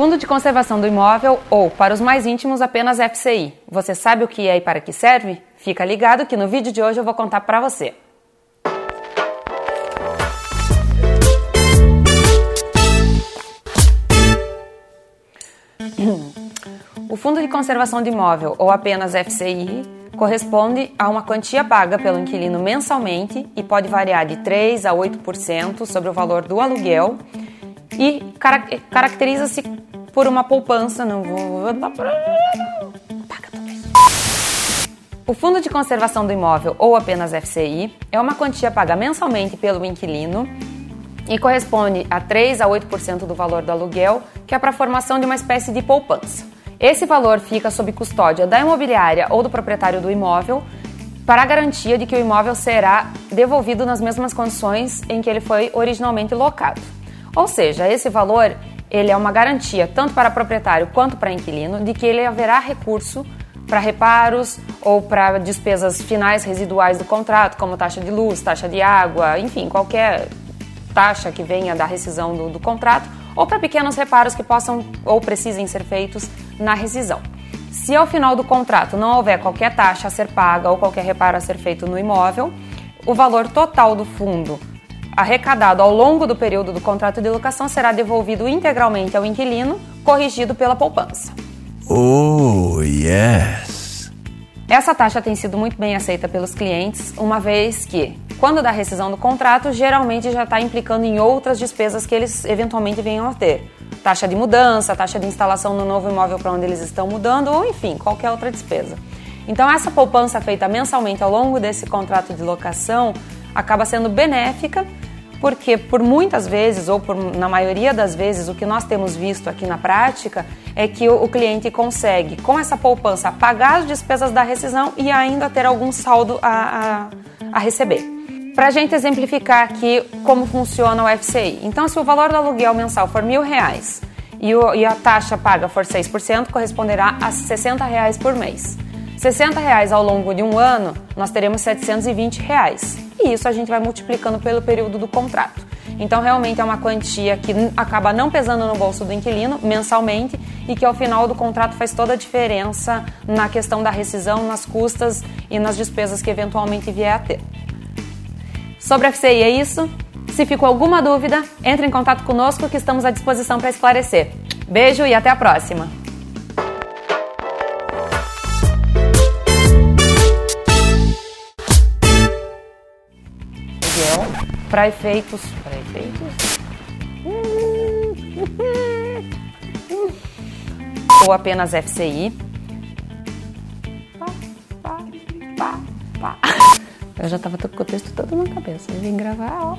Fundo de Conservação do Imóvel ou, para os mais íntimos, apenas FCI. Você sabe o que é e para que serve? Fica ligado que no vídeo de hoje eu vou contar para você. O Fundo de Conservação de Imóvel ou apenas FCI corresponde a uma quantia paga pelo inquilino mensalmente e pode variar de 3 a 8% sobre o valor do aluguel e caracteriza-se por uma poupança. Não vou. O Fundo de Conservação do Imóvel, ou apenas FCI, é uma quantia paga mensalmente pelo inquilino e corresponde a 3 a 8% do valor do aluguel, que é para a formação de uma espécie de poupança. Esse valor fica sob custódia da imobiliária ou do proprietário do imóvel para a garantia de que o imóvel será devolvido nas mesmas condições em que ele foi originalmente locado. Ou seja, esse valor ele é uma garantia tanto para proprietário quanto para inquilino de que ele haverá recurso para reparos ou para despesas finais residuais do contrato, como taxa de luz, taxa de água, enfim, qualquer taxa que venha da rescisão do, do contrato, ou para pequenos reparos que possam ou precisem ser feitos na rescisão. Se ao final do contrato não houver qualquer taxa a ser paga ou qualquer reparo a ser feito no imóvel, o valor total do fundo arrecadado ao longo do período do contrato de locação será devolvido integralmente ao inquilino, corrigido pela poupança. Oh, yes! Essa taxa tem sido muito bem aceita pelos clientes, uma vez que, quando da rescisão do contrato, geralmente já está implicando em outras despesas que eles eventualmente venham a ter. Taxa de mudança, taxa de instalação no novo imóvel para onde eles estão mudando, ou enfim, qualquer outra despesa. Então, essa poupança feita mensalmente ao longo desse contrato de locação acaba sendo benéfica porque por muitas vezes, ou por, na maioria das vezes, o que nós temos visto aqui na prática é que o, o cliente consegue, com essa poupança, pagar as despesas da rescisão e ainda ter algum saldo a, a, a receber. Para a gente exemplificar aqui como funciona o FCI. Então, se o valor do aluguel mensal for mil reais e, o, e a taxa paga for 6%, corresponderá a 60 reais por mês. 60 reais ao longo de um ano, nós teremos 720 reais e isso a gente vai multiplicando pelo período do contrato. Então, realmente é uma quantia que acaba não pesando no bolso do inquilino mensalmente e que ao final do contrato faz toda a diferença na questão da rescisão, nas custas e nas despesas que eventualmente vier a ter. Sobre a FCI é isso. Se ficou alguma dúvida, entre em contato conosco que estamos à disposição para esclarecer. Beijo e até a próxima! Para efeitos. Para efeitos? Ou apenas FCI. Eu já tava com o texto todo na cabeça. Eu vim gravar, ó.